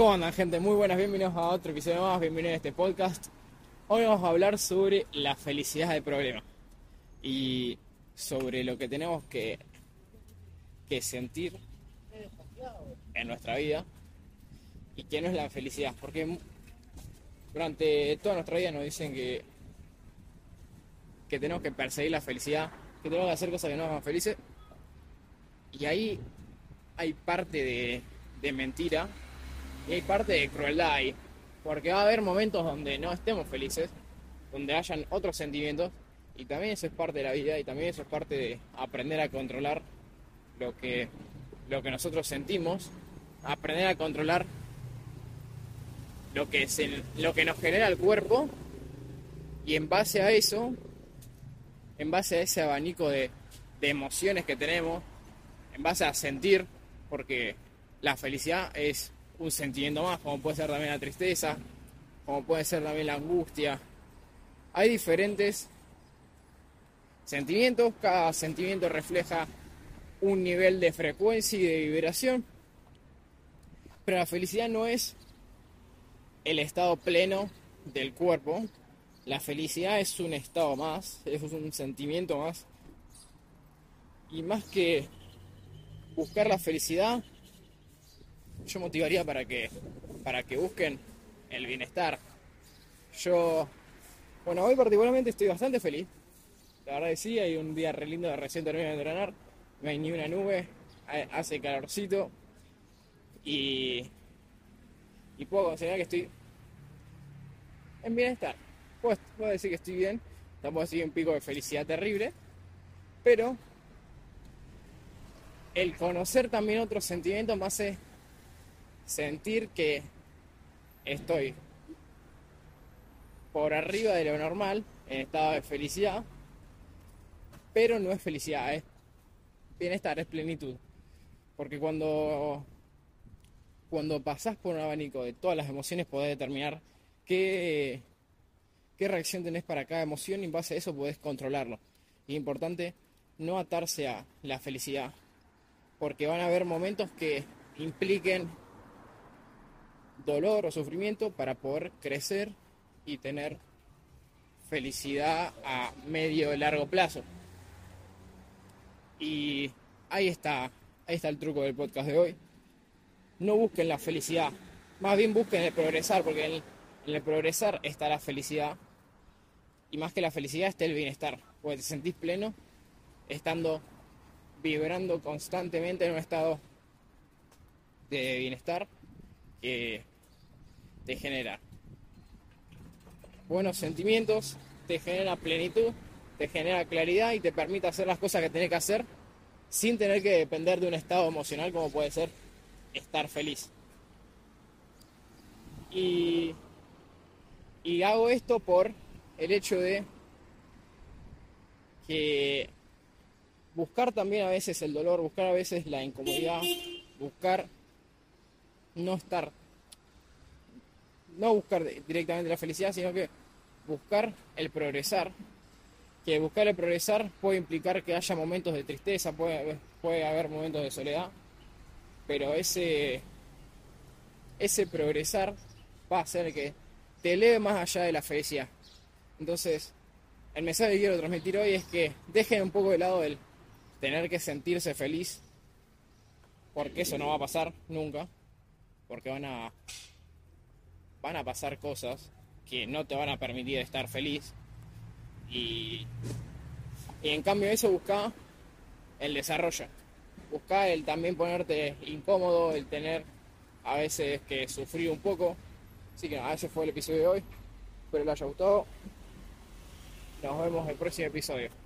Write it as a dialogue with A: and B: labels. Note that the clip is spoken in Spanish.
A: ¿Cómo andan gente? Muy buenas, bienvenidos a otro episodio más, bienvenidos a este podcast. Hoy vamos a hablar sobre la felicidad del problema y sobre lo que tenemos que, que sentir en nuestra vida y qué no es la felicidad. Porque durante toda nuestra vida nos dicen que, que tenemos que perseguir la felicidad, que tenemos que hacer cosas que nos hagan felices. Y ahí hay parte de, de mentira y hay parte de crueldad ahí. Porque va a haber momentos donde no estemos felices, donde hayan otros sentimientos, y también eso es parte de la vida, y también eso es parte de aprender a controlar lo que, lo que nosotros sentimos, aprender a controlar lo que, se, lo que nos genera el cuerpo, y en base a eso, en base a ese abanico de emociones que tenemos, en base a sentir, porque la felicidad es un sentimiento más, como puede ser también la tristeza, como puede ser también la angustia. Hay diferentes sentimientos, cada sentimiento refleja un nivel de frecuencia y de vibración, pero la felicidad no es el estado pleno del cuerpo, la felicidad es un estado más, es un sentimiento más, y más que buscar la felicidad, yo motivaría para que, para que busquen el bienestar. Yo, bueno, hoy particularmente estoy bastante feliz. La verdad que sí, hay un día re lindo, recién terminé de entrenar, no hay ni una nube, hace calorcito y, y puedo considerar que estoy en bienestar. Puedo, puedo decir que estoy bien, tampoco así un pico de felicidad terrible, pero el conocer también otros sentimientos me hace sentir que estoy por arriba de lo normal, en estado de felicidad, pero no es felicidad, es bienestar, es plenitud. Porque cuando, cuando pasás por un abanico de todas las emociones, podés determinar qué, qué reacción tenés para cada emoción y en base a eso podés controlarlo. Y importante no atarse a la felicidad, porque van a haber momentos que impliquen dolor o sufrimiento para poder crecer y tener felicidad a medio y largo plazo. Y ahí está, ahí está el truco del podcast de hoy. No busquen la felicidad, más bien busquen el progresar, porque el, en el progresar está la felicidad. Y más que la felicidad está el bienestar, porque te sentís pleno estando vibrando constantemente en un estado de bienestar que te genera buenos sentimientos, te genera plenitud, te genera claridad y te permite hacer las cosas que tenés que hacer sin tener que depender de un estado emocional como puede ser estar feliz. Y, y hago esto por el hecho de que buscar también a veces el dolor, buscar a veces la incomodidad, buscar no estar no buscar directamente la felicidad, sino que buscar el progresar. Que buscar el progresar puede implicar que haya momentos de tristeza, puede, puede haber momentos de soledad, pero ese, ese progresar va a hacer que te eleve más allá de la felicidad. Entonces, el mensaje que quiero transmitir hoy es que dejen un poco de lado el tener que sentirse feliz, porque eso no va a pasar nunca, porque van a van a pasar cosas que no te van a permitir estar feliz. Y, en cambio eso busca el desarrollo. Busca el también ponerte incómodo, el tener a veces que sufrir un poco. Así que ese fue el episodio de hoy. Espero les haya gustado. Nos vemos en el próximo episodio.